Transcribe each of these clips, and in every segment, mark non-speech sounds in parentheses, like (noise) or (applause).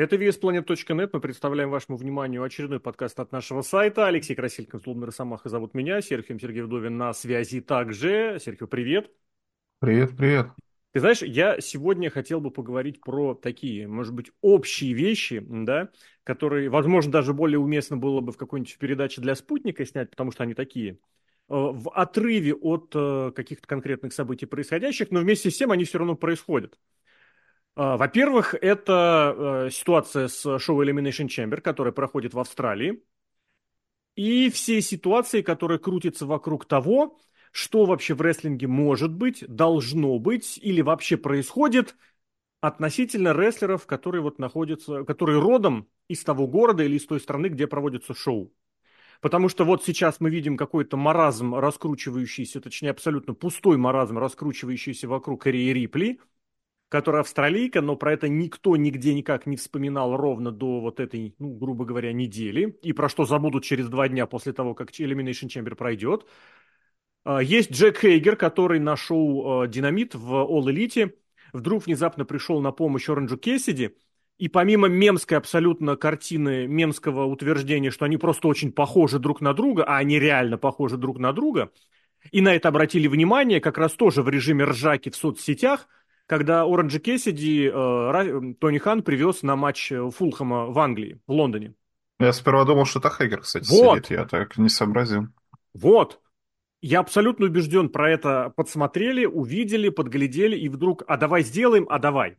Это VSPlanet.net. Мы представляем вашему вниманию очередной подкаст от нашего сайта. Алексей Красильников, Злобный Росомаха зовут меня. Серхио Сергей Вдовин на связи также. Серхио, привет. Привет, привет. Ты знаешь, я сегодня хотел бы поговорить про такие, может быть, общие вещи, да, которые, возможно, даже более уместно было бы в какой-нибудь передаче для спутника снять, потому что они такие, э, в отрыве от э, каких-то конкретных событий происходящих, но вместе с тем они все равно происходят. А, во-первых, это э, ситуация с шоу Elimination Chamber, которая проходит в Австралии. И все ситуации, которые крутятся вокруг того, что вообще в рестлинге может быть, должно быть или вообще происходит относительно рестлеров, которые вот находятся, которые родом из того города или из той страны, где проводится шоу. Потому что вот сейчас мы видим какой-то маразм, раскручивающийся, точнее абсолютно пустой маразм, раскручивающийся вокруг Рии Рипли – которая австралийка, но про это никто нигде никак не вспоминал ровно до вот этой, ну, грубо говоря, недели, и про что забудут через два дня после того, как Elimination Chamber пройдет. А, есть Джек Хейгер, который на шоу а, «Динамит» в All Elite. Вдруг внезапно пришел на помощь Оранджу Кессиди, и помимо мемской абсолютно картины, мемского утверждения, что они просто очень похожи друг на друга, а они реально похожи друг на друга, и на это обратили внимание как раз тоже в режиме ржаки в соцсетях – когда Оранджи Кессиди э, Тони Хан привез на матч э, Фулхэма в Англии, в Лондоне. Я сперва думал, что это Хейгер, кстати, вот. сидит. Я так не сообразил. Вот. Я абсолютно убежден, про это подсмотрели, увидели, подглядели, и вдруг, а давай сделаем, а давай.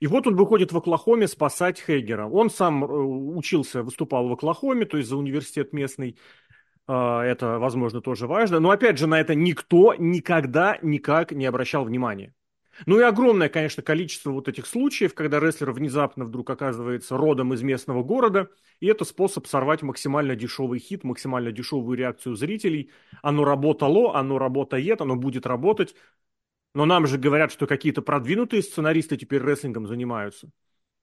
И вот он выходит в Оклахоме спасать Хейгера. Он сам э, учился, выступал в Оклахоме, то есть за университет местный. Э, это, возможно, тоже важно. Но, опять же, на это никто никогда никак не обращал внимания. Ну и огромное, конечно, количество вот этих случаев, когда рестлер внезапно вдруг оказывается родом из местного города, и это способ сорвать максимально дешевый хит, максимально дешевую реакцию зрителей. Оно работало, оно работает, оно будет работать. Но нам же говорят, что какие-то продвинутые сценаристы теперь рестлингом занимаются.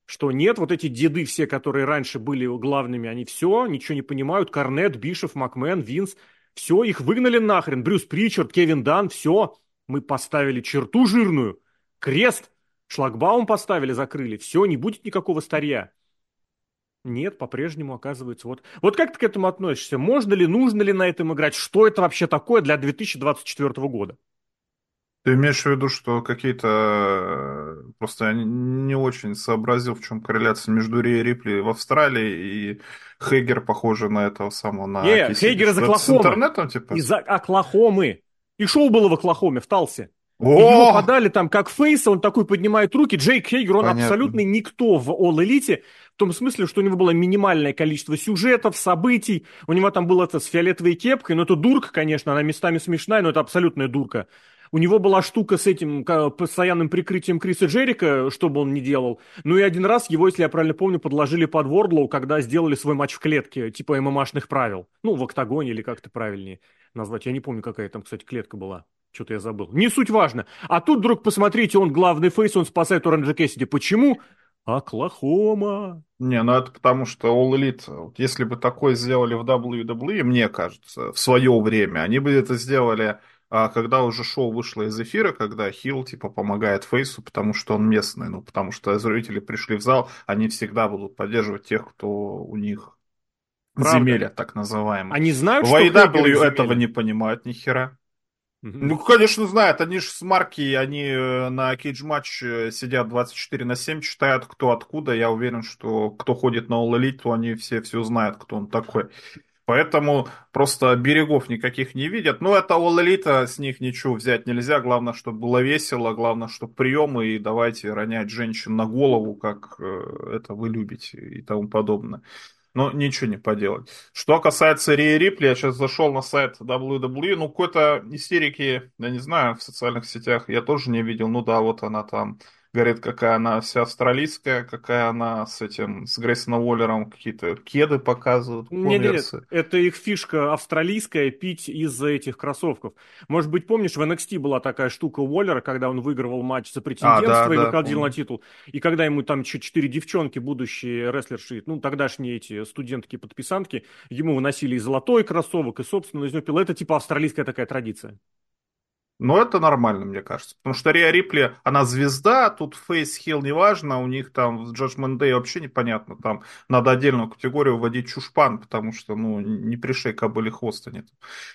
Что нет, вот эти деды все, которые раньше были главными, они все, ничего не понимают. Корнет, Бишев, Макмен, Винс, все, их выгнали нахрен. Брюс Причард, Кевин Дан, все. Мы поставили черту жирную Крест! Шлагбаум поставили, закрыли. Все, не будет никакого старья. Нет, по-прежнему оказывается. Вот, вот как ты к этому относишься? Можно ли, нужно ли на этом играть? Что это вообще такое для 2024 года? Ты имеешь в виду, что какие-то... Просто я не очень сообразил, в чем корреляция между Ри Рипли в Австралии и Хейгер, похоже на этого самого... На не, Хейгер из Оклахомы. С интернетом, типа? Из Оклахомы. И шоу было в Оклахоме, в Талсе. Его подали там как фейса, он такой поднимает руки. Джейк Хейгер, он Понятно. абсолютный никто в All Elite, в том смысле, что у него было минимальное количество сюжетов, событий. У него там было это с фиолетовой кепкой, но это дурка, конечно, она местами смешная, но это абсолютная дурка. У него была штука с этим постоянным прикрытием Криса Джерика, что бы он ни делал. Ну и один раз его, если я правильно помню, подложили под Вордлоу, когда сделали свой матч в клетке, типа ММАшных правил. Ну, в октагоне или как-то правильнее назвать. Я не помню, какая там, кстати, клетка была. Что-то я забыл. Не суть важно. А тут вдруг, посмотрите, он главный фейс, он спасает Оранжа Кэссиди. Почему? Оклахома. Не, ну это потому что All Elite, вот если бы такое сделали в WWE, мне кажется, в свое время, они бы это сделали, а, когда уже шоу вышло из эфира, когда Хилл, типа, помогает Фейсу, потому что он местный, ну, потому что зрители пришли в зал, они всегда будут поддерживать тех, кто у них Правда. земелья, так называемые. Они знают, в что AEW этого не понимают ни хера. Ну, конечно, знают. Они же с марки, они э, на кейдж матч э, сидят 24 на 7, читают кто откуда. Я уверен, что кто ходит на All Elite, то они все все знают, кто он такой. Поэтому просто берегов никаких не видят. Ну, это All Elite, с них ничего взять нельзя. Главное, чтобы было весело, главное, чтобы приемы, и давайте ронять женщин на голову, как э, это вы любите и тому подобное. Но ничего не поделать. Что касается Рии Рипли, я сейчас зашел на сайт WWE, ну, какой-то истерики, я не знаю, в социальных сетях я тоже не видел. Ну да, вот она там говорит, какая она вся австралийская, какая она с этим, с Грейсоном Уоллером какие-то кеды показывают. Нет, нет, это их фишка австралийская, пить из этих кроссовков. Может быть, помнишь, в NXT была такая штука Уоллера, когда он выигрывал матч за претендентство а, да, и да, выходил помню. на титул, и когда ему там еще четыре девчонки, будущие рестлерши, ну, тогдашние эти студентки-подписантки, ему выносили и золотой кроссовок, и, собственно, из него пил. Это типа австралийская такая традиция. Но это нормально, мне кажется. Потому что Риа Рипли, она звезда, тут Фейс Хилл неважно, у них там в Judgment Day вообще непонятно. Там надо отдельную категорию вводить чушпан, потому что, ну, не пришей кобыли хвоста нет.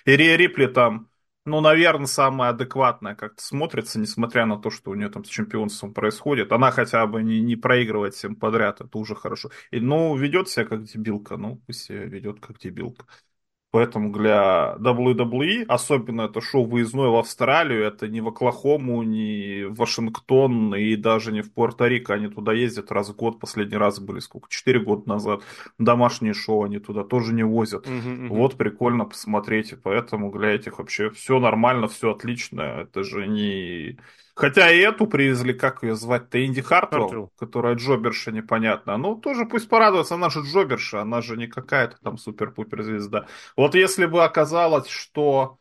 И Риа Рипли там, ну, наверное, самая адекватная как-то смотрится, несмотря на то, что у нее там с чемпионством происходит. Она хотя бы не, не проигрывает всем подряд, это уже хорошо. И, ну, ведет себя как дебилка, ну, пусть себя ведет как дебилка. Поэтому для WWE, особенно это шоу выездное в Австралию, это не в Оклахому, не в Вашингтон и даже не в Пуэрто-Рико. Они туда ездят раз в год. Последний раз были сколько? Четыре года назад. Домашние шоу они туда тоже не возят. Uh-huh, uh-huh. Вот прикольно посмотреть. И поэтому для этих вообще все нормально, все отлично. Это же не Хотя и эту привезли, как ее звать-то, Инди Хартвелл, Хартвелл, которая джоберша непонятно. Ну, тоже пусть порадуется, она же джоберша, она же не какая-то там супер-пупер звезда. Вот если бы оказалось, что...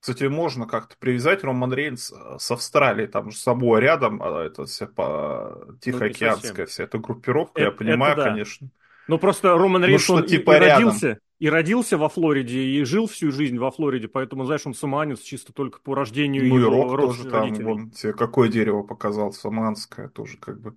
Кстати, можно как-то привязать Роман Рейнс э, с Австралией, там же собой рядом, а это вся по ну, Тихоокеанская вся эта группировка, это, я понимаю, да. конечно. Ну, просто Роман Рейнс, ну, он типа и, и родился, и родился во Флориде, и жил всю жизнь во Флориде, поэтому, знаешь, он самоанец чисто только по рождению ну, его и Рок тоже там, вон, тебе какое дерево показал, саманское тоже как бы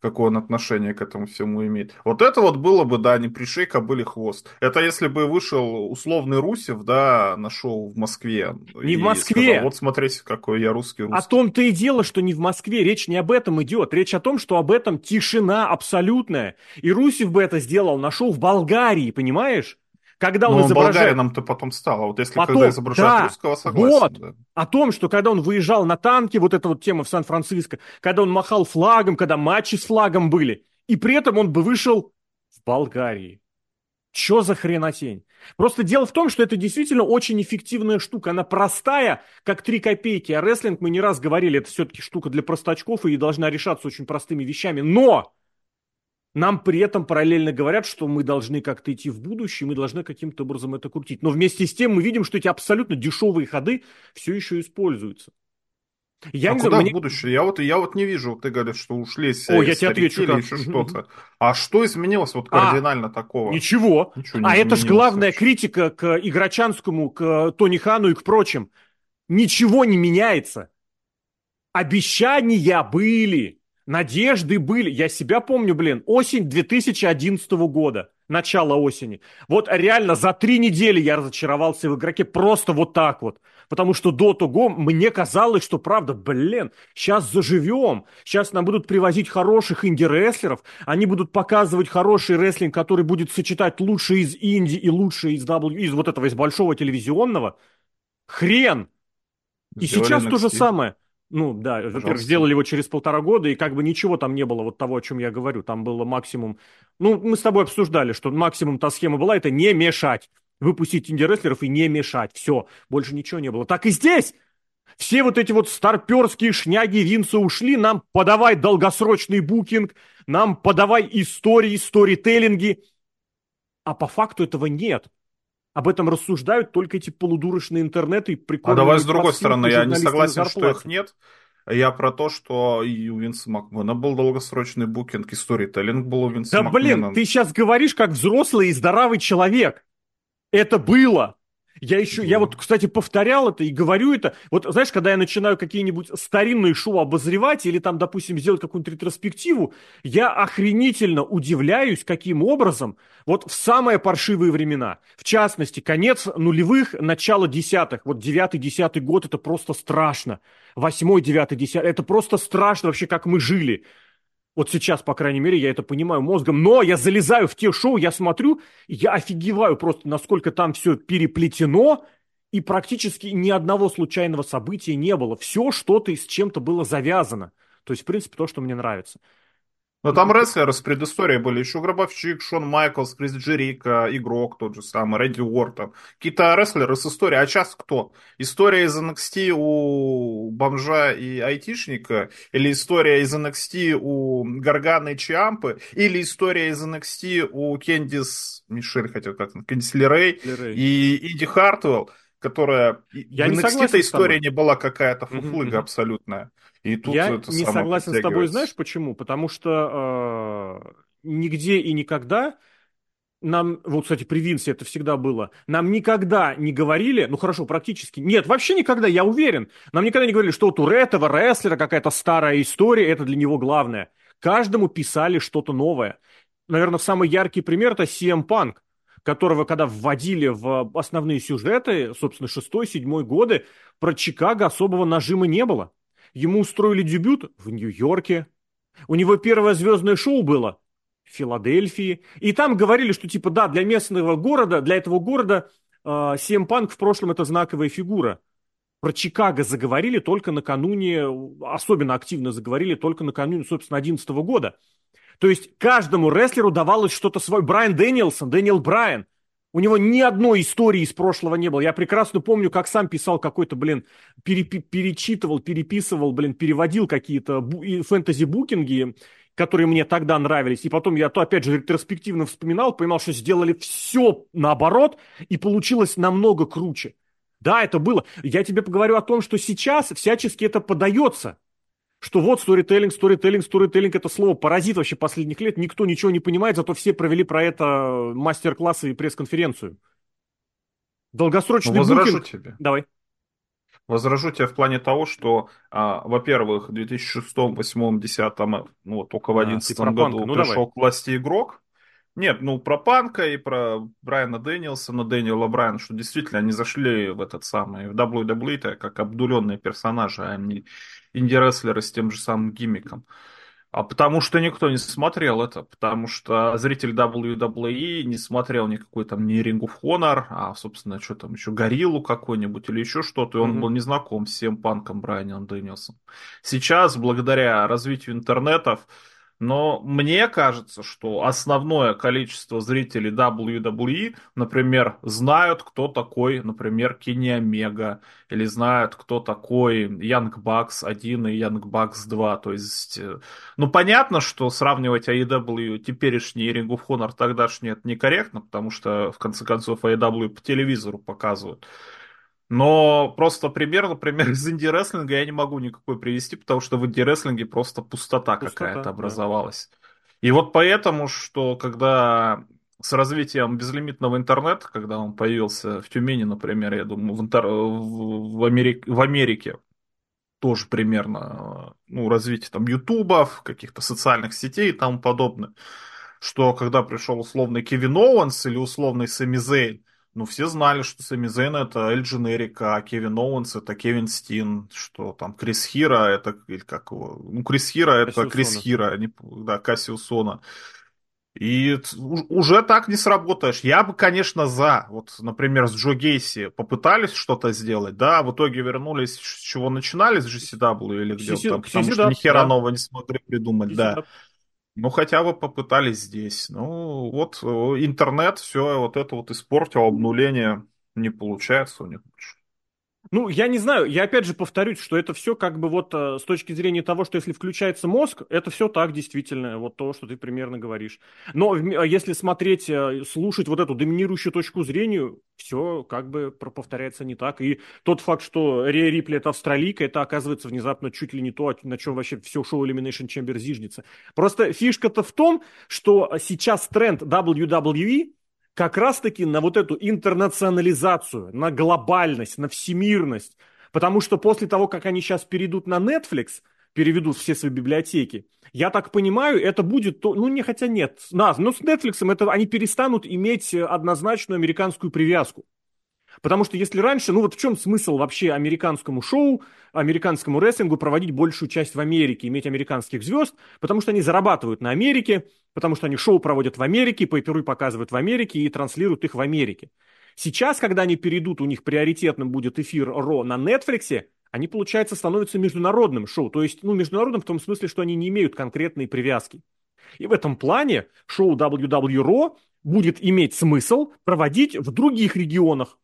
какое он отношение к этому всему имеет. Вот это вот было бы, да, не пришей кобыли хвост. Это если бы вышел условный Русев, да, на шоу в Москве. Не в Москве. Сказал, вот смотрите, какой я русский русский. О том-то и дело, что не в Москве. Речь не об этом идет. Речь о том, что об этом тишина абсолютная. И Русев бы это сделал на шоу в Болгарии, понимаешь? Когда он Но изображает... болгарином-то потом стал, а вот если потом, когда изображает да, русского, согласен. Вот, да. о том, что когда он выезжал на танке, вот эта вот тема в Сан-Франциско, когда он махал флагом, когда матчи с флагом были, и при этом он бы вышел в Болгарии. Чё за хренотень? Просто дело в том, что это действительно очень эффективная штука. Она простая, как три копейки. А рестлинг, мы не раз говорили, это все-таки штука для простачков и должна решаться очень простыми вещами. Но нам при этом параллельно говорят, что мы должны как-то идти в будущее, мы должны каким-то образом это крутить. Но вместе с тем мы видим, что эти абсолютно дешевые ходы все еще используются. Я а не куда знаю, мне... в будущее? Я вот, я вот не вижу, ты говоришь, что ушли все О, я тебе отвечу, или еще что-то. А что изменилось вот а, кардинально а, такого? Ничего. ничего а это же главная вообще. критика к Играчанскому, к Тони Хану и к прочим. Ничего не меняется. Обещания были. Надежды были. Я себя помню, блин, осень 2011 года. Начало осени. Вот реально за три недели я разочаровался в игроке просто вот так вот. Потому что до того мне казалось, что правда, блин, сейчас заживем. Сейчас нам будут привозить хороших инди-рестлеров. Они будут показывать хороший рестлинг, который будет сочетать лучшее из инди и лучшее из W, из вот этого, из большого телевизионного. Хрен! И сейчас NXT. то же самое. Ну, да, во-первых, сделали его через полтора года, и как бы ничего там не было вот того, о чем я говорю. Там было максимум... Ну, мы с тобой обсуждали, что максимум та схема была, это не мешать. Выпустить инди-рестлеров и не мешать. Все, больше ничего не было. Так и здесь! Все вот эти вот старперские шняги Винса ушли, нам подавай долгосрочный букинг, нам подавай истории, сторителлинги. А по факту этого нет. Об этом рассуждают только эти полудурочные интернеты и. А давай с другой стороны, я не согласен, что их нет. Я про то, что и у Винса Макмена был долгосрочный букинг, и сторителлинг был у Винса Да Макмена. блин, ты сейчас говоришь как взрослый и здоровый человек. Это было. Я еще, я вот, кстати, повторял это и говорю это. Вот, знаешь, когда я начинаю какие-нибудь старинные шоу обозревать или там, допустим, сделать какую-нибудь ретроспективу, я охренительно удивляюсь, каким образом вот в самые паршивые времена, в частности, конец нулевых, начало десятых, вот девятый, десятый год, это просто страшно. Восьмой, девятый, десятый, это просто страшно вообще, как мы жили. Вот сейчас, по крайней мере, я это понимаю мозгом. Но я залезаю в те шоу, я смотрю, я офигеваю просто, насколько там все переплетено, и практически ни одного случайного события не было. Все что-то с чем-то было завязано. То есть, в принципе, то, что мне нравится. Но там рестлеры с предысторией были. Еще Гробовщик, Шон Майклс, Крис Джерика, Игрок тот же самый, Рэдди Уортон. Какие-то рестлеры с историей. А сейчас кто? История из NXT у бомжа и айтишника? Или история из NXT у Гарганы и Чиампы? Или история из NXT у Кендис... Мишель хотел как то Кендис Лерей и Иди Хартвелл? Которая Я в NXT история не была какая-то фуфлыга mm-hmm. абсолютная. И тут Я это не согласен с тобой, знаешь почему? Потому что э, нигде и никогда нам, вот, кстати, при Винсе это всегда было, нам никогда не говорили, ну хорошо, практически, нет, вообще никогда, я уверен, нам никогда не говорили, что вот у этого рестлера какая-то старая история, это для него главное. Каждому писали что-то новое. Наверное, самый яркий пример это CM Punk, которого, когда вводили в основные сюжеты, собственно, шестой, седьмой годы, про Чикаго особого нажима не было. Ему устроили дебют в Нью-Йорке. У него первое звездное шоу было Филадельфии. И там говорили, что типа да, для местного города, для этого города э, Панк в прошлом это знаковая фигура. Про Чикаго заговорили только накануне, особенно активно заговорили только накануне, собственно, 2011 года. То есть каждому рестлеру давалось что-то свое. Брайан Дэниелсон, Дэниел Брайан, у него ни одной истории из прошлого не было. Я прекрасно помню, как сам писал какой-то, блин, перепи- перечитывал, переписывал, блин, переводил какие-то бу- фэнтези-букинги которые мне тогда нравились, и потом я то, опять же, ретроспективно вспоминал, понимал, что сделали все наоборот, и получилось намного круче. Да, это было. Я тебе поговорю о том, что сейчас всячески это подается. Что вот сторителлинг, сторителлинг, сторителлинг, это слово паразит вообще последних лет, никто ничего не понимает, зато все провели про это мастер-классы и пресс-конференцию. Долгосрочный ну, возражу букинг... тебе. Давай. Возражу тебя в плане того, что, а, во-первых, в 2006, 2008, 2010, ну вот только в 2011 а, году ну, пришел давай. к власти игрок. Нет, ну про Панка и про Брайана Дэнилсона, Дэниела Брайана, что действительно они зашли в этот самый, в WWE как обдуленные персонажи, а не инди-рестлеры с тем же самым гиммиком. А потому что никто не смотрел это, потому что зритель WWE не смотрел никакой там не Ring of Honor, а, собственно, что там еще, Гориллу какой-нибудь или еще что-то, и он mm-hmm. был не знаком с всем панком Брайаном Дэнилсом. Сейчас, благодаря развитию интернетов, но мне кажется, что основное количество зрителей WWE, например, знают, кто такой, например, Кенни Омега, или знают, кто такой Young Bucks 1 и Young Bucks 2. То есть, э, ну, понятно, что сравнивать AEW теперешний и Ring of Honor тогдашний это некорректно, потому что, в конце концов, AEW по телевизору показывают. Но просто пример, например, (laughs) из инди-рестлинга я не могу никакой привести, потому что в инди-рестлинге просто пустота, пустота какая-то образовалась. Да. И вот поэтому, что когда с развитием безлимитного интернета, когда он появился в Тюмени, например, я думаю, в, интер... в, Америке, в Америке тоже примерно ну, развитие там Ютубов, каких-то социальных сетей и тому подобное, что когда пришел условный Кевин Оуэнс или условный Сами Зейн, ну, все знали, что Сами Зейн это Эль Дженерика, а Кевин Оуэнс это Кевин Стин, что там Крис Хира это, или как его, ну, Крис Хира это Кассиусона. Крис Хира, не, да, Кассиусона. И уже так не сработаешь. Я бы, конечно, за. Вот, например, с Джо Гейси попытались что-то сделать, да, в итоге вернулись, с чего начинали, с GCW или где-то там, потому что ни хера да. нового не смогли придумать, да. Ну, хотя бы попытались здесь. Ну, вот э, интернет все вот это вот испортил, обнуление не получается у них. Ну, я не знаю, я опять же повторюсь, что это все как бы вот э, с точки зрения того, что если включается мозг, это все так действительно, вот то, что ты примерно говоришь. Но а если смотреть, э, слушать вот эту доминирующую точку зрения, все как бы повторяется не так. И тот факт, что Ре Рипли это австралийка, это оказывается внезапно чуть ли не то, на чем вообще все шоу Elimination Chamber зиждется. Просто фишка-то в том, что сейчас тренд WWE как раз-таки на вот эту интернационализацию, на глобальность, на всемирность. Потому что после того, как они сейчас перейдут на Netflix, переведут все свои библиотеки, я так понимаю, это будет, то, ну не хотя нет, да, но с Netflix это, они перестанут иметь однозначную американскую привязку. Потому что если раньше, ну вот в чем смысл вообще американскому шоу, американскому рестлингу проводить большую часть в Америке, иметь американских звезд, потому что они зарабатывают на Америке, потому что они шоу проводят в Америке, по перу показывают в Америке и транслируют их в Америке. Сейчас, когда они перейдут, у них приоритетным будет эфир Ро на Netflix, они, получается, становятся международным шоу. То есть, ну, международным в том смысле, что они не имеют конкретной привязки. И в этом плане шоу WWE Raw будет иметь смысл проводить в других регионах.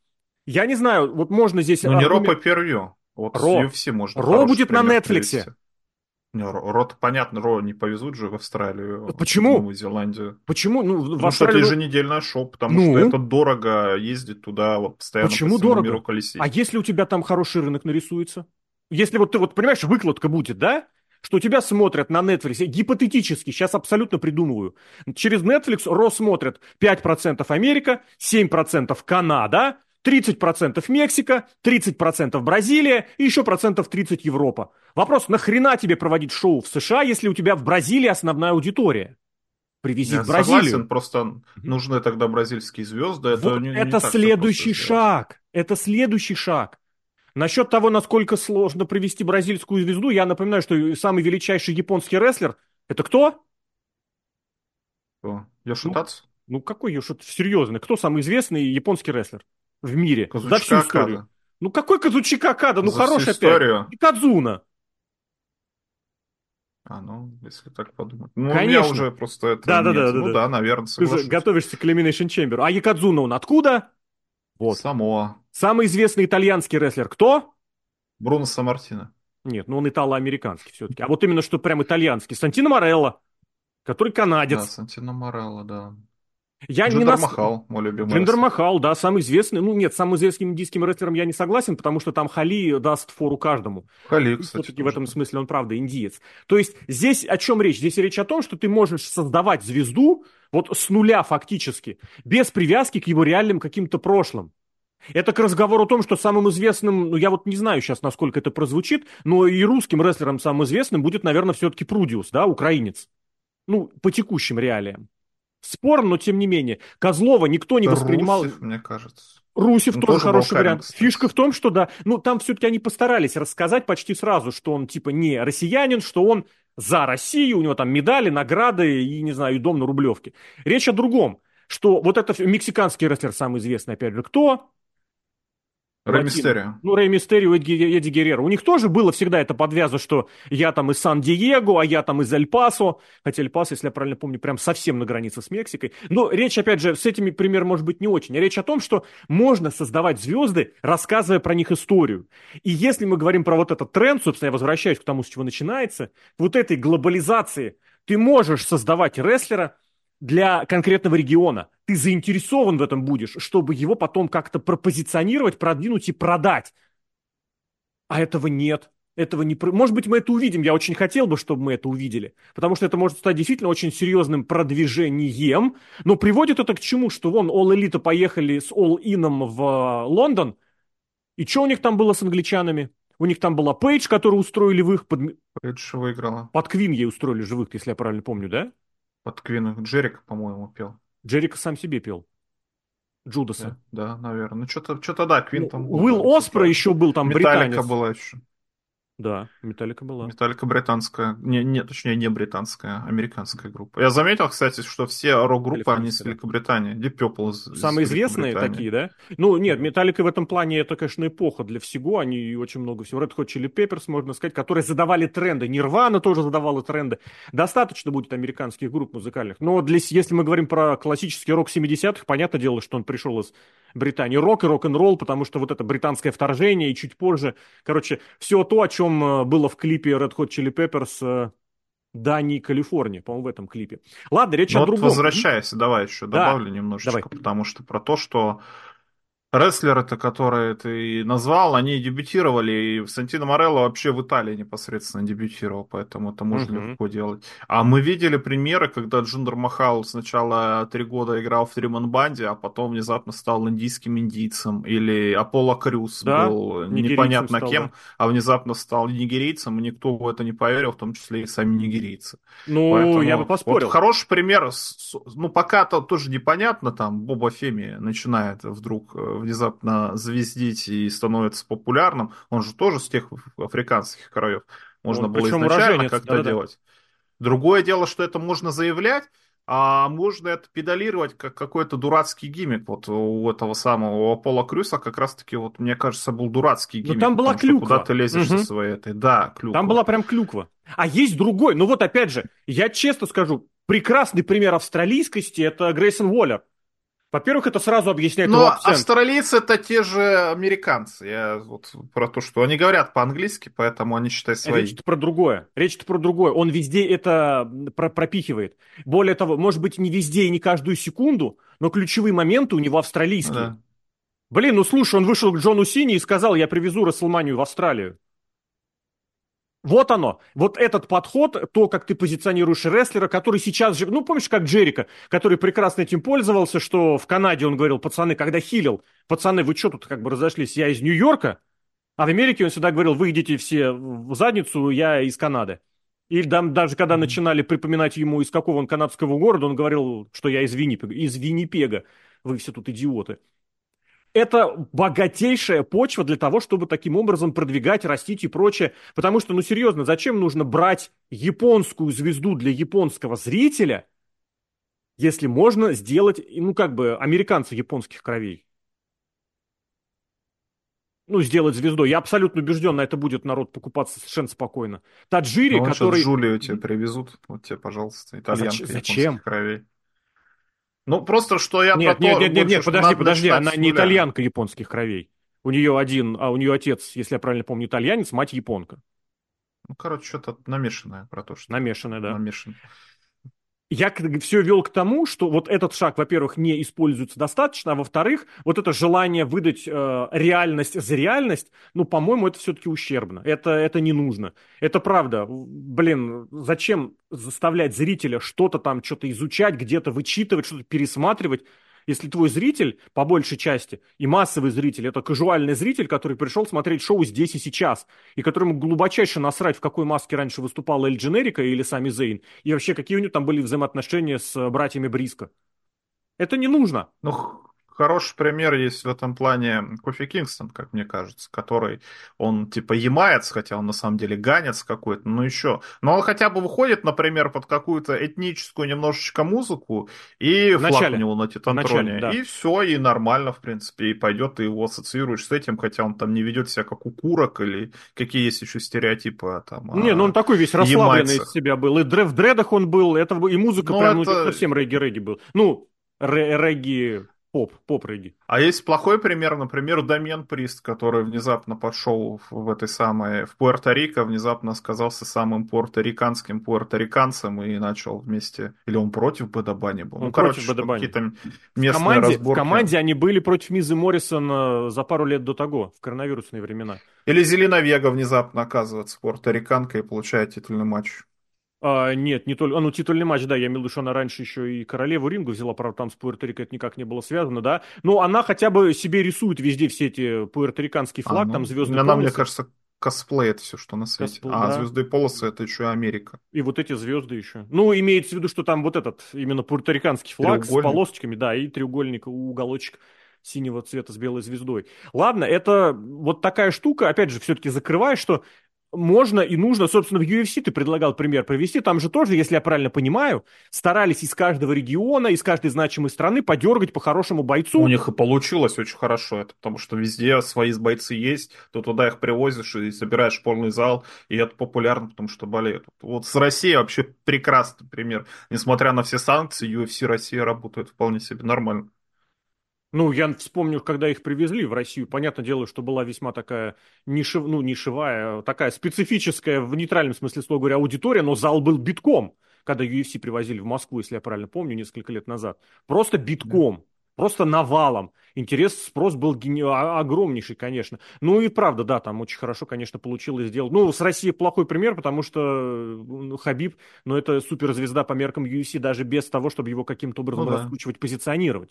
Я не знаю, вот можно здесь... Ну, не Ро по первью. Вот Ро. UFC можно. Ро будет на Netflix. Не, Ро, понятно, Ро не повезут же в Австралию, Почему? в Новую Зеландию. Почему? Ну, в потому Австралию... что это еженедельное шоу, потому ну? что это дорого ездить туда вот постоянно Почему по дорого? миру колесить. А если у тебя там хороший рынок нарисуется? Если вот ты вот, понимаешь, выкладка будет, да? что тебя смотрят на Netflix, гипотетически, сейчас абсолютно придумываю, через Netflix РО смотрят 5% Америка, 7% Канада, 30% Мексика, 30% Бразилия и еще процентов 30 Европа. Вопрос, нахрена тебе проводить шоу в США, если у тебя в Бразилии основная аудитория? Привези Я в Бразилию. Согласен, просто нужны тогда бразильские звезды. Это, не, не это следующий шаг. Это следующий шаг. Насчет того, насколько сложно привести бразильскую звезду, я напоминаю, что самый величайший японский рестлер – это кто? Кто? Йошитац? Ну, ну какой Йошит? Серьезно, кто самый известный японский рестлер в мире? Казучика За всю историю. Акада. Ну какой Казучика Када? Ну За хороший опять. И Кадзуна. А, ну, если так подумать. Ну, Конечно. у меня уже просто это да, нет. Да, да, ну, да, да, наверное, соглашусь. Ты готовишься к Elimination Chamber. А Якадзуна он откуда? Вот. Самоа. Самый известный итальянский рестлер кто? Бруно Самартино. Нет, ну он итало-американский все-таки. А вот именно что прям итальянский. Сантино Морелло, который канадец. Да, Сантино Морелло, да. Я Джиндер не нас... Махал, мой любимый. Джиндер Махал, да, самый известный. Ну, нет, самым известным индийским рестлером я не согласен, потому что там Хали даст фору каждому. Хали, кстати. Все-таки в этом смысле он, правда, индиец. То есть здесь о чем речь? Здесь речь о том, что ты можешь создавать звезду вот с нуля фактически, без привязки к его реальным каким-то прошлым. Это к разговору о том, что самым известным, ну я вот не знаю сейчас, насколько это прозвучит, но и русским рестлером самым известным будет, наверное, все-таки Прудиус, да, украинец. Ну, по текущим реалиям. Спорно, но тем не менее. Козлова никто не воспринимал... Русев, мне кажется. Русев ну, тоже, тоже хороший вариант. Кстати. Фишка в том, что да, ну там все-таки они постарались рассказать почти сразу, что он типа не россиянин, что он за Россию, у него там медали, награды и, не знаю, и дом на Рублевке. Речь о другом, что вот это мексиканский рестлер самый известный, опять же, кто? Рэй Мистерио. Ну, Рэй Мистерио и Эдди Геррера. У них тоже было всегда это подвязано, что я там из Сан-Диего, а я там из Эль-Пасо. Хотя Эль-Пасо, если я правильно помню, прям совсем на границе с Мексикой. Но речь, опять же, с этими пример может быть не очень. Речь о том, что можно создавать звезды, рассказывая про них историю. И если мы говорим про вот этот тренд, собственно, я возвращаюсь к тому, с чего начинается, вот этой глобализации, ты можешь создавать рестлера, для конкретного региона. Ты заинтересован в этом будешь, чтобы его потом как-то пропозиционировать, продвинуть и продать. А этого нет. Этого не... Может быть, мы это увидим. Я очень хотел бы, чтобы мы это увидели. Потому что это может стать действительно очень серьезным продвижением. Но приводит это к чему? Что вон All Elite поехали с All In в э, Лондон. И что у них там было с англичанами? У них там была Пейдж, которую устроили в их... Под... Пейдж выиграла. Под Квин ей устроили живых, если я правильно помню, да? Под Квин Джерик, по-моему, пел. Джерика сам себе пел. Джудаса. Да, да наверное. Ну, что-то, что-то да, Квин там... Уилл Оспра еще был там Металлика британец. была еще. Да, Металлика была. Металлика британская, не, не, точнее не британская, американская группа. Я заметил, кстати, что все рок-группы, они из Великобритании. Deep Purple из, Самые известные такие, да? Ну, нет, Металлика в этом плане это, конечно, эпоха для всего. Они очень много всего. Red Hot Chili Peppers, можно сказать, которые задавали тренды. Нирвана тоже задавала тренды. Достаточно будет американских групп музыкальных. Но для, если мы говорим про классический рок 70-х, понятное дело, что он пришел из Британии. Рок и рок-н-ролл, потому что вот это британское вторжение и чуть позже, короче, все то, о чем э, было в клипе Red Hot Chili Peppers э, Дании, Калифорния, по-моему, в этом клипе. Ладно, речь Но о вот другом. возвращаясь, давай еще да. добавлю немножечко, давай. потому что про то, что рестлеры-то, которые ты назвал, они дебютировали, и Сантино Морелло вообще в Италии непосредственно дебютировал, поэтому это можно uh-huh. легко делать. А мы видели примеры, когда Джиндер Махал сначала три года играл в Триман Банде, а потом внезапно стал индийским индийцем, или Аполло Крюс да? был непонятно стал, кем, да. а внезапно стал нигерийцем, и никто в это не поверил, в том числе и сами нигерийцы. Ну, поэтому я бы поспорил. Вот хороший пример, ну, пока-то тоже непонятно, там, Боба Феми начинает вдруг э, внезапно звездить и становится популярным, он же тоже с тех африканских краев. Можно он, было изначально как-то да, делать. Да. Другое дело, что это можно заявлять, а можно это педалировать как какой-то дурацкий гиммик. Вот у этого самого у Аполло Крюса как раз-таки, вот мне кажется, был дурацкий гиммик. Но там была клюква. Куда ты лезешь угу. со своей этой. Да, клюква. Там была прям клюква. А есть другой. Ну вот опять же, я честно скажу, прекрасный пример австралийскости это Грейсон Уоллер. Во-первых, это сразу объясняет Но австралийцы это те же американцы. Я вот про то, что они говорят по-английски, поэтому они считают свои. Речь про другое. Речь про другое. Он везде это пропихивает. Более того, может быть, не везде и не каждую секунду, но ключевые моменты у него австралийские. Да. Блин, ну слушай, он вышел к Джону Сини и сказал, я привезу Расселманию в Австралию. Вот оно. Вот этот подход, то, как ты позиционируешь рестлера, который сейчас же... Ну, помнишь, как Джерика, который прекрасно этим пользовался, что в Канаде он говорил, пацаны, когда хилил, пацаны, вы что тут как бы разошлись? Я из Нью-Йорка, а в Америке он всегда говорил, вы идите все в задницу, я из Канады. И даже когда начинали припоминать ему, из какого он канадского города, он говорил, что я из Виннипега. Из Виннипега. Вы все тут идиоты это богатейшая почва для того, чтобы таким образом продвигать, растить и прочее. Потому что, ну серьезно, зачем нужно брать японскую звезду для японского зрителя, если можно сделать, ну как бы, американца японских кровей? ну, сделать звездой. Я абсолютно убежден, на это будет народ покупаться совершенно спокойно. Таджири, ну, который... Джулию тебе привезут, вот тебе, пожалуйста, итальянка Зачем? кровей. Ну, просто что я нет, про нет, то... Нет, нет, нет, подожди, подожди, она не итальянка японских кровей. У нее один, а у нее отец, если я правильно помню, итальянец, мать японка. Ну, короче, что-то намешанное про то, что... Намешанное, да. Намешанное я все вел к тому, что вот этот шаг, во-первых, не используется достаточно, а во-вторых, вот это желание выдать э, реальность за реальность, ну, по-моему, это все-таки ущербно. Это, это не нужно. Это правда. Блин, зачем заставлять зрителя что-то там, что-то изучать, где-то вычитывать, что-то пересматривать? Если твой зритель, по большей части, и массовый зритель, это кажуальный зритель, который пришел смотреть шоу здесь и сейчас, и которому глубочайше насрать, в какой маске раньше выступала Эль Дженерика или сами Зейн, и вообще какие у него там были взаимоотношения с братьями Бриско. Это не нужно. Ну, Хороший пример есть в этом плане Кофи Кингстон, как мне кажется, который, он типа ямаец, хотя он на самом деле ганец какой-то, но еще. Но он хотя бы выходит, например, под какую-то этническую немножечко музыку, и флаг у него на Титантроне. Да. И все, и нормально, в принципе, и пойдет, ты его ассоциируешь с этим, хотя он там не ведет себя как укурок, или какие есть еще стереотипы а там. Не, ну он такой весь расслабленный из себя был. И в дредах он был, это и музыка ну, прям ну, это... ну, совсем регги-регги был. Ну, регги Поп, поп регги. А есть плохой пример, например, Домен Прист, который внезапно пошел в этой самой, в Пуэрто-Рико, внезапно оказался самым пуэрториканским пуэрториканцем и начал вместе, или он против Бадабани был? Он ну, короче, какие-то местные в команде, разборки. В команде они были против Мизы Моррисона за пару лет до того, в коронавирусные времена. Или Зелина Вега внезапно оказывается пуэрториканкой и получает титульный матч. А, нет, не только... А, ну, титульный матч, да, я имел в виду, что она раньше еще и королеву рингу взяла, правда, там с Пуэрто-Рико это никак не было связано, да. Но она хотя бы себе рисует везде все эти пуэрториканский флаг, а, ну, там звездные Она, полосы. мне кажется, косплей это все, что на свете. Косплей, а да. звезды и полосы это еще Америка. И вот эти звезды еще. Ну, имеется в виду, что там вот этот именно пуэрториканский флаг с полосочками, да, и треугольник, уголочек синего цвета с белой звездой. Ладно, это вот такая штука, опять же, все-таки закрывает, что можно и нужно, собственно, в UFC ты предлагал пример провести, там же тоже, если я правильно понимаю, старались из каждого региона, из каждой значимой страны подергать по хорошему бойцу. У них и получилось очень хорошо, это потому что везде свои бойцы есть, то туда их привозишь и собираешь полный зал, и это популярно, потому что болеют. Вот с Россией вообще прекрасный пример. Несмотря на все санкции, UFC Россия работает вполне себе нормально. Ну, я вспомню, когда их привезли в Россию. Понятное дело, что была весьма такая нишев, ну, нишевая, такая специфическая в нейтральном смысле слова говоря аудитория, но зал был битком, когда UFC привозили в Москву, если я правильно помню, несколько лет назад. Просто битком. Просто навалом. Интерес, спрос был гени... А, огромнейший, конечно. Ну и правда, да, там очень хорошо, конечно, получилось сделать. Ну, с Россией плохой пример, потому что ну, Хабиб, ну, это суперзвезда по меркам UFC, даже без того, чтобы его каким-то образом ну, да. раскручивать, позиционировать.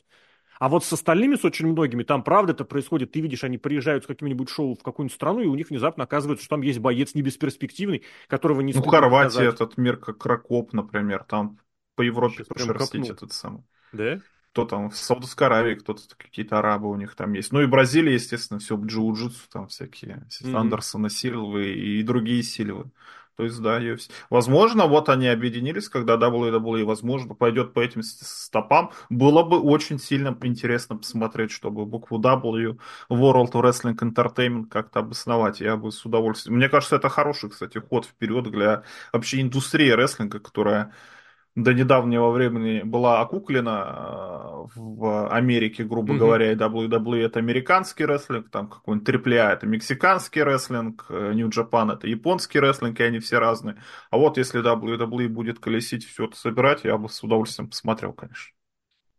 А вот с остальными, с очень многими, там правда это происходит. Ты видишь, они приезжают с каким-нибудь шоу в какую-нибудь страну, и у них внезапно оказывается, что там есть боец не бесперспективный, которого не Ну, Хорватия этот мир как Кракоп, например, там по Европе прошерстить этот самый. Да? Кто там в Саудовской Аравии, кто-то какие-то арабы у них там есть. Ну и Бразилия, естественно, все джиу-джитсу, там всякие mm-hmm. Андерсона Сильвы и другие Сильвы. То есть, да, UFC. Возможно, вот они объединились, когда WWE, возможно, пойдет по этим стопам. Было бы очень сильно интересно посмотреть, чтобы букву W World Wrestling Entertainment как-то обосновать. Я бы с удовольствием. Мне кажется, это хороший, кстати, ход вперед для вообще индустрии рестлинга, которая до недавнего времени была окуклена э, в Америке, грубо mm-hmm. говоря, и WWE это американский рестлинг, там какой-нибудь AAA это мексиканский рестлинг, э, New Japan это японский рестлинг, и они все разные. А вот если WWE будет колесить все это собирать, я бы с удовольствием посмотрел, конечно.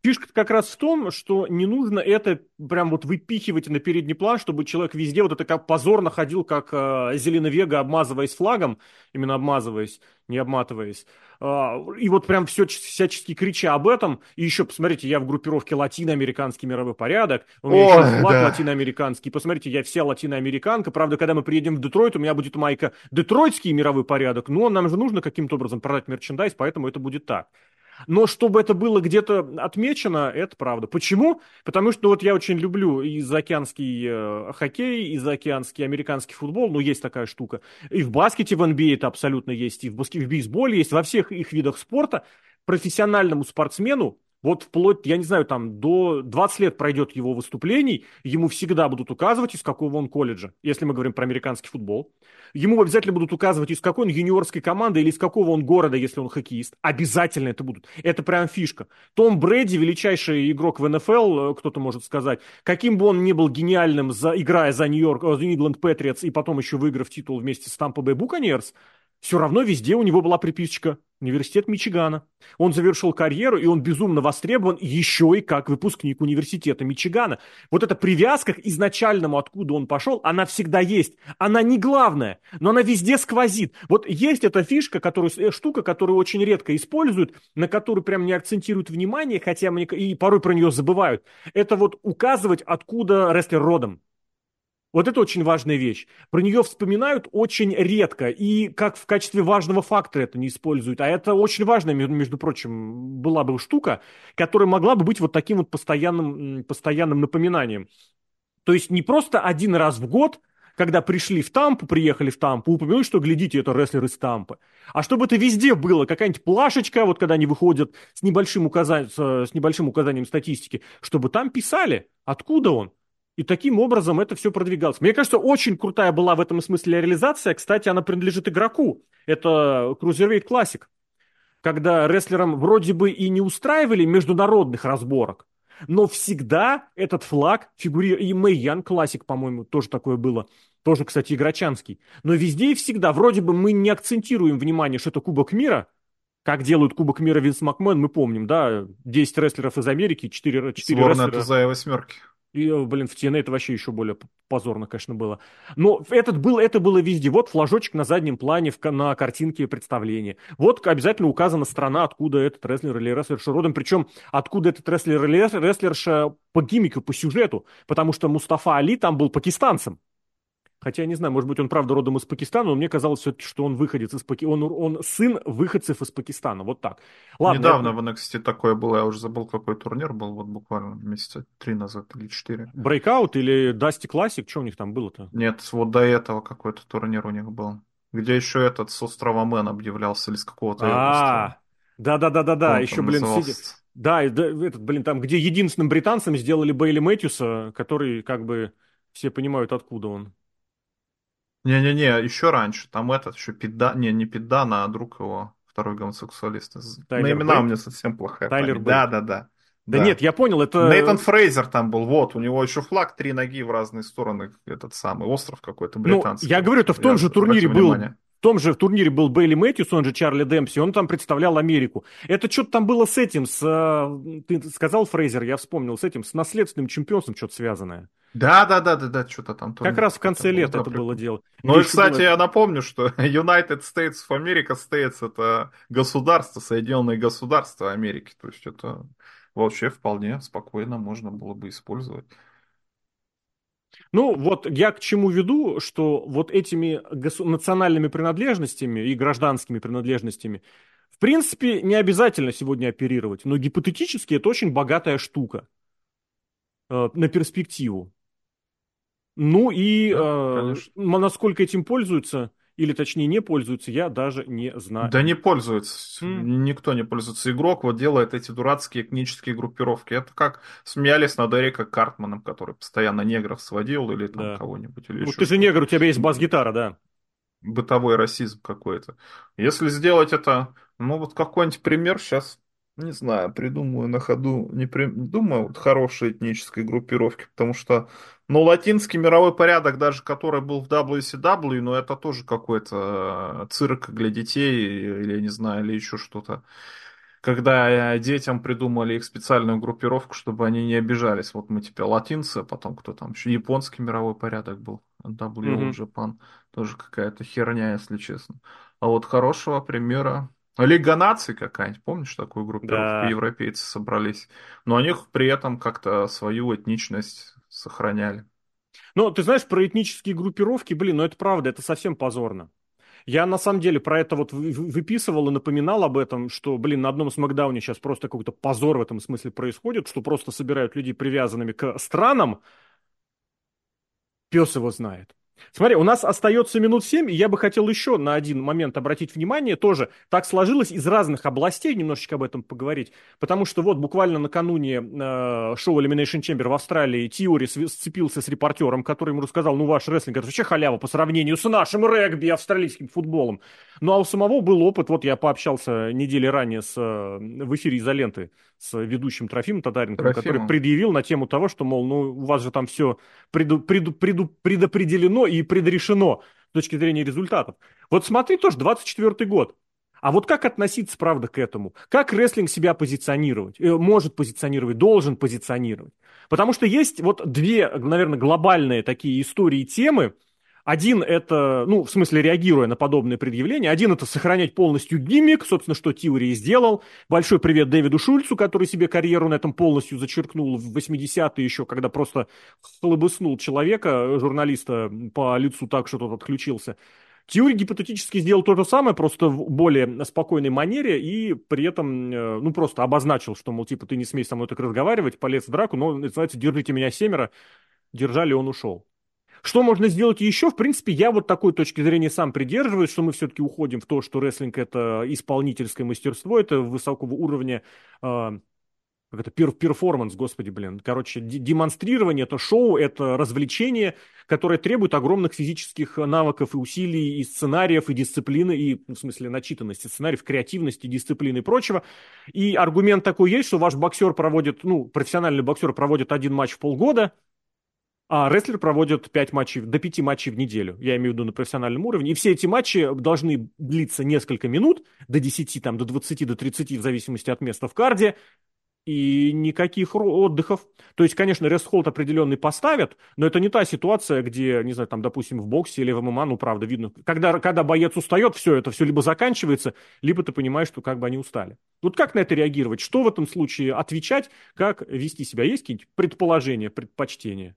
Фишка как раз в том, что не нужно это прям вот выпихивать на передний план, чтобы человек везде вот это как позорно ходил, как э, Зеленовега, обмазываясь флагом, именно обмазываясь, не обматываясь. Э, и вот прям все всячески крича об этом. И еще, посмотрите, я в группировке латиноамериканский мировой порядок, у меня Ой, еще флаг да. латиноамериканский. Посмотрите, я вся латиноамериканка. Правда, когда мы приедем в Детройт, у меня будет майка Детройтский мировой порядок. Но нам же нужно каким-то образом продать мерчендайз, поэтому это будет так. Но чтобы это было где-то отмечено, это правда. Почему? Потому что вот я очень люблю и заокеанский э, хоккей, и заокеанский американский футбол, ну есть такая штука. И в баскете в NBA а это абсолютно есть, и в, баск... в бейсболе есть, во всех их видах спорта профессиональному спортсмену вот вплоть, я не знаю, там до 20 лет пройдет его выступлений, ему всегда будут указывать, из какого он колледжа, если мы говорим про американский футбол. Ему обязательно будут указывать, из какой он юниорской команды или из какого он города, если он хоккеист. Обязательно это будут. Это прям фишка. Том Брэди, величайший игрок в НФЛ, э, кто-то может сказать, каким бы он ни был гениальным, за, играя за Нью-Йорк, за Нью-Ингланд Патриотс и потом еще выиграв титул вместе с Тампа Бэй Буканерс, все равно везде у него была приписочка Университет Мичигана. Он завершил карьеру, и он безумно востребован еще и как выпускник университета Мичигана. Вот эта привязка к изначальному, откуда он пошел, она всегда есть. Она не главная, но она везде сквозит. Вот есть эта фишка, которую, э, штука, которую очень редко используют, на которую прям не акцентируют внимание, хотя мне, и порой про нее забывают. Это вот указывать, откуда рестлер родом. Вот это очень важная вещь. Про нее вспоминают очень редко и как в качестве важного фактора это не используют. А это очень важная, между прочим, была бы штука, которая могла бы быть вот таким вот постоянным, постоянным напоминанием. То есть не просто один раз в год, когда пришли в Тампу, приехали в Тампу, упомянули, что, глядите, это рестлер из Тампы. А чтобы это везде было, какая-нибудь плашечка, вот когда они выходят с небольшим, указанием, с небольшим указанием статистики, чтобы там писали, откуда он. И таким образом это все продвигалось. Мне кажется, очень крутая была в этом смысле реализация. Кстати, она принадлежит игроку. Это Cruiserweight Classic. Когда рестлерам вроде бы и не устраивали международных разборок, но всегда этот флаг фигурирует. И Мэй Ян Классик, по-моему, тоже такое было. Тоже, кстати, игрочанский. Но везде и всегда, вроде бы мы не акцентируем внимание, что это Кубок мира, как делают Кубок мира Винс Макмен, мы помним, да, 10 рестлеров из Америки, 4, 4 Сборная рестлера. Сборная восьмерки. И, блин, в TNA это вообще еще более позорно, конечно, было. Но этот был, это было везде. Вот флажочек на заднем плане в, на картинке представления. Вот обязательно указана страна, откуда этот рестлер или рестлерша родом. Причем, откуда этот рестлер или рестлерша по гиммику, по сюжету. Потому что Мустафа Али там был пакистанцем. Хотя, я не знаю, может быть, он правда родом из Пакистана, но мне казалось все-таки, что он выходец из Пакистана. Он, он сын выходцев из Пакистана. Вот так. Ладно, Недавно я... в NXT такое было, я уже забыл, какой турнир был, вот буквально месяца три назад или четыре. Breakout или Dusty Classic? Что у них там было-то? Нет, вот до этого какой-то турнир у них был. Где еще этот с острова Мэн объявлялся или с какого-то А, да-да-да-да-да, еще, блин, сидит... Да, этот, блин, там, где единственным британцем сделали Бейли Мэтьюса, который, как бы, все понимают, откуда он. Не-не-не, еще раньше. Там этот еще Пит Да... Не, не Пит Данна, а друг его, второй гомосексуалист. Тайлер На имена Бейт? у меня совсем плохая Тайлер память. Да, да, да. Нет, я понял, это... Нейтан Фрейзер там был, вот, у него еще флаг, три ноги в разные стороны, этот самый остров какой-то ну, британский. Ну, я говорю, это в том я же турнире был, внимание. в том же турнире был Бейли Мэтьюс, он же Чарли Демпси, он там представлял Америку. Это что-то там было с этим, с, э, ты сказал Фрейзер, я вспомнил, с этим, с наследственным чемпионством что-то связанное. Да, да, да, да, да, что-то там. Как раз в конце лета это было дело. Ну и, кстати, я напомню, что (laughs) United States of America States это государство, Соединенные Государства Америки. То есть это вообще вполне спокойно можно было бы использовать. Ну, вот я к чему веду, что вот этими национальными принадлежностями и гражданскими принадлежностями, в принципе, не обязательно сегодня оперировать, но гипотетически это очень богатая штука э, на перспективу. Ну и да, э, насколько этим пользуются, или точнее не пользуются, я даже не знаю. Да не пользуется. Mm. Никто не пользуется. Игрок вот делает эти дурацкие этнические группировки. Это как смеялись над Эрика Картманом, который постоянно негров сводил или там да. кого-нибудь. Или ну, ты же негр, у тебя есть бас-гитара, да. Бытовой расизм какой-то. Если сделать это, ну вот какой-нибудь пример сейчас не знаю, придумаю на ходу, не при... думаю, вот хорошей этнической группировки, потому что, ну, латинский мировой порядок, даже который был в WCW, ну, это тоже какой-то э, цирк для детей, или, не знаю, или еще что-то. когда э, детям придумали их специальную группировку, чтобы они не обижались. Вот мы теперь латинцы, а потом кто там еще японский мировой порядок был, WO mm-hmm. Japan, тоже какая-то херня, если честно. А вот хорошего примера Лига наций какая-нибудь, помнишь такую группировку? Да. Европейцы собрались. Но они при этом как-то свою этничность сохраняли. Ну, ты знаешь, про этнические группировки, блин, ну это правда, это совсем позорно. Я на самом деле про это вот выписывал и напоминал об этом, что, блин, на одном смакдауне сейчас просто какой-то позор в этом смысле происходит, что просто собирают людей привязанными к странам. Пес его знает. Смотри, у нас остается минут семь, и я бы хотел еще на один момент обратить внимание. Тоже так сложилось из разных областей немножечко об этом поговорить. Потому что вот буквально накануне э, шоу Elimination Chamber в Австралии Тиори сцепился с репортером, который ему рассказал, ну ваш рестлинг это вообще халява по сравнению с нашим регби австралийским футболом. Ну а у самого был опыт, вот я пообщался недели ранее с, э, в эфире изоленты с ведущим Трофимом Трофимом. который предъявил на тему того, что, мол, ну у вас же там все преду, преду, преду, предопределено и предрешено с точки зрения результатов. Вот смотри тоже, 24 год. А вот как относиться, правда, к этому? Как рестлинг себя позиционировать? Э, может позиционировать, должен позиционировать? Потому что есть вот две, наверное, глобальные такие истории темы, один это, ну, в смысле, реагируя на подобные предъявления, один это сохранять полностью гиммик, собственно, что Тиури и сделал. Большой привет Дэвиду Шульцу, который себе карьеру на этом полностью зачеркнул в 80-е еще, когда просто хлобыснул человека, журналиста по лицу так, что тот отключился. Тьюри гипотетически сделал то же самое, просто в более спокойной манере и при этом, э, ну, просто обозначил, что, мол, типа, ты не смей со мной так разговаривать, полез в драку, но, называется, держите меня семеро, держали, он ушел. Что можно сделать еще? В принципе, я вот такой точки зрения сам придерживаюсь, что мы все-таки уходим в то, что рестлинг это исполнительское мастерство, это высокого уровня э, как это, пер перформанс, господи, блин. Короче, демонстрирование, это шоу, это развлечение, которое требует огромных физических навыков и усилий, и сценариев, и дисциплины, и, в смысле, начитанности сценариев, креативности, дисциплины и прочего. И аргумент такой есть, что ваш боксер проводит, ну, профессиональный боксер проводит один матч в полгода, а рестлер проводит 5 матчей, до 5 матчей в неделю, я имею в виду на профессиональном уровне. И все эти матчи должны длиться несколько минут, до 10, там, до 20, до 30, в зависимости от места в карде. И никаких отдыхов. То есть, конечно, рестхолд определенный поставят, но это не та ситуация, где, не знаю, там, допустим, в боксе или в ММА, ну, правда, видно. Когда, когда боец устает, все это все либо заканчивается, либо ты понимаешь, что как бы они устали. Вот как на это реагировать? Что в этом случае отвечать? Как вести себя? Есть какие-нибудь предположения, предпочтения?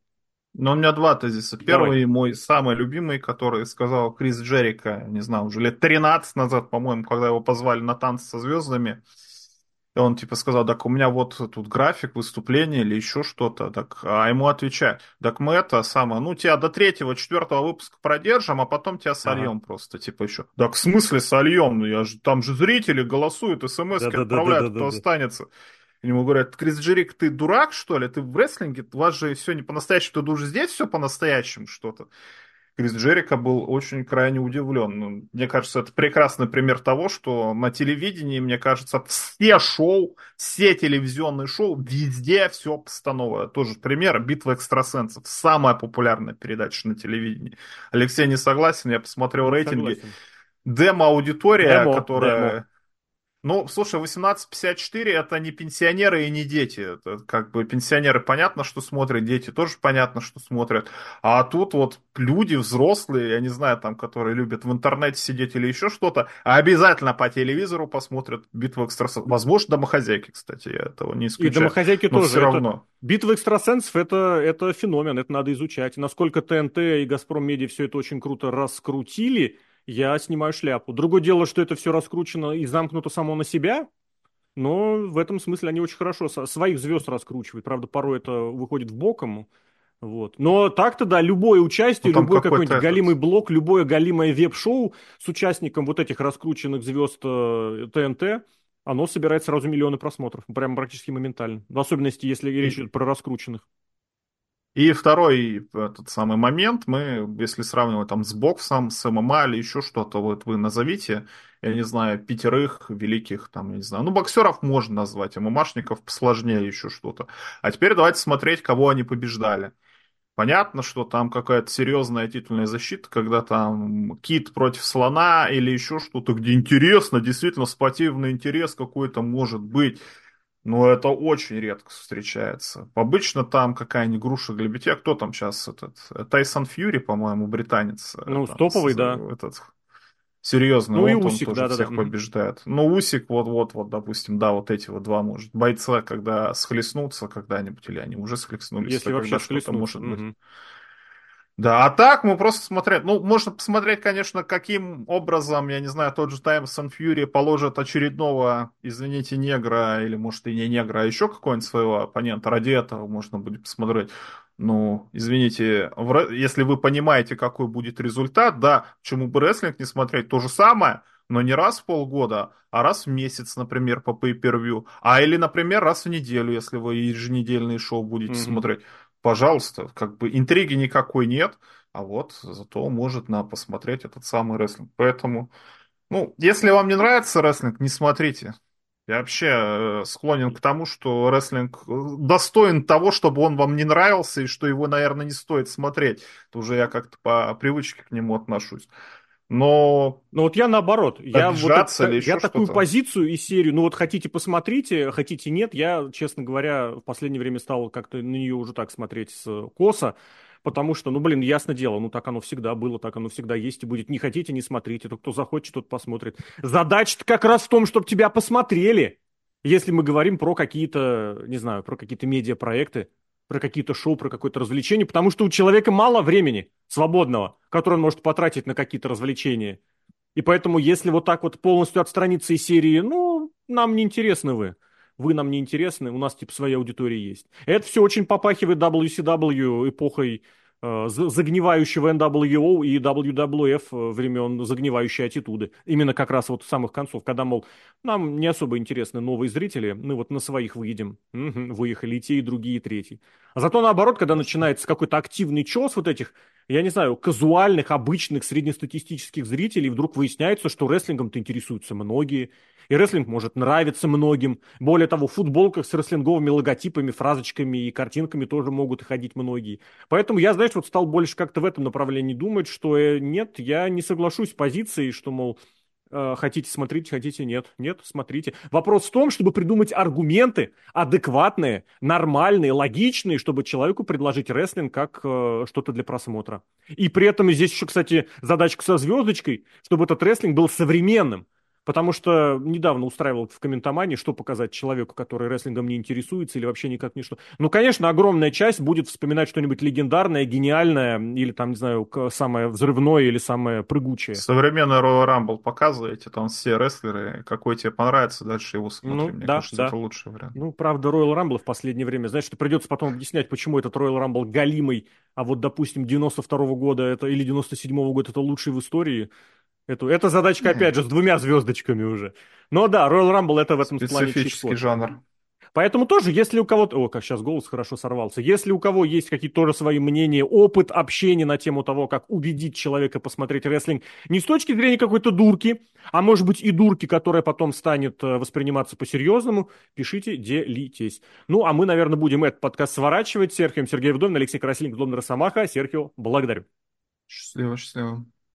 Но у меня два тезиса. Первый Давай. мой самый любимый, который сказал Крис Джерика, не знаю, уже лет 13 назад, по-моему, когда его позвали на танцы со звездами. И он типа сказал, так у меня вот тут график выступления или еще что-то. Так, а ему отвечают, так мы это самое, ну тебя до третьего, четвертого выпуска продержим, а потом тебя сольем ага. просто, типа еще. Так в смысле сольем? Ну, я же, там же зрители голосуют, смс да, отправляют, да, да, кто да, останется. Да. Ему говорят, Крис Джерик, ты дурак, что ли? Ты в рестлинге? У вас же все не по-настоящему, ты уже здесь все по-настоящему что-то. Крис Джерика был очень крайне удивлен. Ну, мне кажется, это прекрасный пример того, что на телевидении, мне кажется, все шоу, все телевизионные шоу, везде все постановое. Тоже пример «Битва экстрасенсов». Самая популярная передача на телевидении. Алексей не согласен, я посмотрел рейтинги. Демо-аудитория, Демо, которая... Демо ну, слушай, 1854 это не пенсионеры и не дети. Это как бы пенсионеры понятно, что смотрят, дети тоже понятно, что смотрят. А тут вот люди взрослые, я не знаю, там, которые любят в интернете сидеть или еще что-то, обязательно по телевизору посмотрят битву экстрасенсов. Возможно, домохозяйки, кстати, я этого не исключаю. И домохозяйки но тоже. Все равно. Это... Битва экстрасенсов это, это феномен, это надо изучать. Насколько ТНТ и Газпром Медиа все это очень круто раскрутили, я снимаю шляпу. Другое дело, что это все раскручено и замкнуто само на себя, но в этом смысле они очень хорошо своих звезд раскручивают. Правда, порой это выходит в боком. Вот. Но так-то, да, любое участие, ну, любой какой-нибудь этот... галимый блок, любое галимое веб-шоу с участником вот этих раскрученных звезд э, ТНТ, оно собирает сразу миллионы просмотров, прямо практически моментально. В особенности, если речь идет про раскрученных. И второй этот самый момент, мы, если сравнивать там с боксом, с ММА или еще что-то, вот вы назовите, я не знаю, пятерых великих, там, я не знаю, ну, боксеров можно назвать, ММАшников посложнее еще что-то. А теперь давайте смотреть, кого они побеждали. Понятно, что там какая-то серьезная титульная защита, когда там кит против слона или еще что-то, где интересно, действительно спортивный интерес какой-то может быть. Но это очень редко встречается. Обычно там какая-нибудь груша для битья. Кто там сейчас этот? Тайсон Фьюри, по-моему, британец. Ну, там, топовый, с, да. Этот, серьезный. Ну, и Усик, он тоже да, всех да, побеждает. Да. Ну, Усик, вот-вот, вот, допустим, да, вот эти вот два, может, бойца, когда схлестнутся когда-нибудь, или они уже схлестнулись, Если вообще что-то может быть. Угу. Да, а так мы просто смотреть, ну, можно посмотреть, конечно, каким образом, я не знаю, тот же Таймсон Фьюри положит очередного, извините, негра, или, может, и не негра, а еще какого-нибудь своего оппонента, ради этого можно будет посмотреть. Ну, извините, если вы понимаете, какой будет результат, да, почему бы рестлинг не смотреть, то же самое, но не раз в полгода, а раз в месяц, например, по pay-per-view, а или, например, раз в неделю, если вы еженедельные шоу будете mm-hmm. смотреть. Пожалуйста, как бы интриги никакой нет, а вот зато может на посмотреть этот самый рестлинг. Поэтому, ну, если вам не нравится рестлинг, не смотрите. Я вообще э, склонен к тому, что рестлинг э, достоин того, чтобы он вам не нравился, и что его, наверное, не стоит смотреть. Это уже я как-то по привычке к нему отношусь. Но... Ну вот я наоборот, я, вот это, я такую позицию и серию, ну вот хотите посмотрите, хотите нет, я, честно говоря, в последнее время стал как-то на нее уже так смотреть с коса, потому что, ну, блин, ясно дело, ну, так оно всегда было, так оно всегда есть и будет. Не хотите, не смотрите, то кто захочет, тот посмотрит. Задача как раз в том, чтобы тебя посмотрели. Если мы говорим про какие-то, не знаю, про какие-то медиапроекты, про какие-то шоу, про какое-то развлечение, потому что у человека мало времени свободного, которое он может потратить на какие-то развлечения. И поэтому, если вот так вот полностью отстраниться из серии, ну, нам не интересны вы вы нам не интересны, у нас типа своя аудитория есть. Это все очень попахивает WCW эпохой загнивающего NWO и WWF э, времен загнивающей аттитуды. Именно как раз вот с самых концов, когда, мол, нам не особо интересны новые зрители, мы вот на своих выедем. Угу, выехали и те, и другие, и третий. А зато наоборот, когда начинается какой-то активный чес вот этих, я не знаю, казуальных, обычных, среднестатистических зрителей, вдруг выясняется, что рестлингом-то интересуются многие, и рестлинг может нравиться многим. Более того, в футболках с рестлинговыми логотипами, фразочками и картинками тоже могут ходить многие. Поэтому я, знаешь, вот стал больше как-то в этом направлении думать, что э, нет, я не соглашусь с позицией, что, мол, хотите смотрите, хотите нет. Нет, смотрите. Вопрос в том, чтобы придумать аргументы адекватные, нормальные, логичные, чтобы человеку предложить рестлинг как э, что-то для просмотра. И при этом здесь еще, кстати, задачка со звездочкой, чтобы этот рестлинг был современным. Потому что недавно устраивал в комментомании, что показать человеку, который рестлингом не интересуется или вообще никак не что. Ну, конечно, огромная часть будет вспоминать что-нибудь легендарное, гениальное, или там, не знаю, самое взрывное или самое прыгучее. Современный Royal Rumble показываете, там все рестлеры, какой тебе понравится, дальше его смотрим. Ну, Мне да, кажется, да. это лучший вариант. Ну, правда, Royal Rumble в последнее время, что придется потом объяснять, почему этот Royal Rumble галимый, а вот, допустим, 92 -го года это, или 97 -го года это лучший в истории. Эту, эта задачка, опять же, с двумя звездочками уже. Но да, Royal Rumble это в этом плане Специфический жанр. Поэтому тоже, если у кого-то... О, как сейчас голос хорошо сорвался. Если у кого есть какие-то тоже свои мнения, опыт общения на тему того, как убедить человека посмотреть рестлинг, не с точки зрения какой-то дурки, а может быть и дурки, которая потом станет э, восприниматься по-серьезному, пишите, делитесь. Ну, а мы, наверное, будем этот подкаст сворачивать. Серхием Сергей Вдовин, Алексей Красильник, Вдовин Росомаха. Серхио, благодарю. Счастливо, счастливо.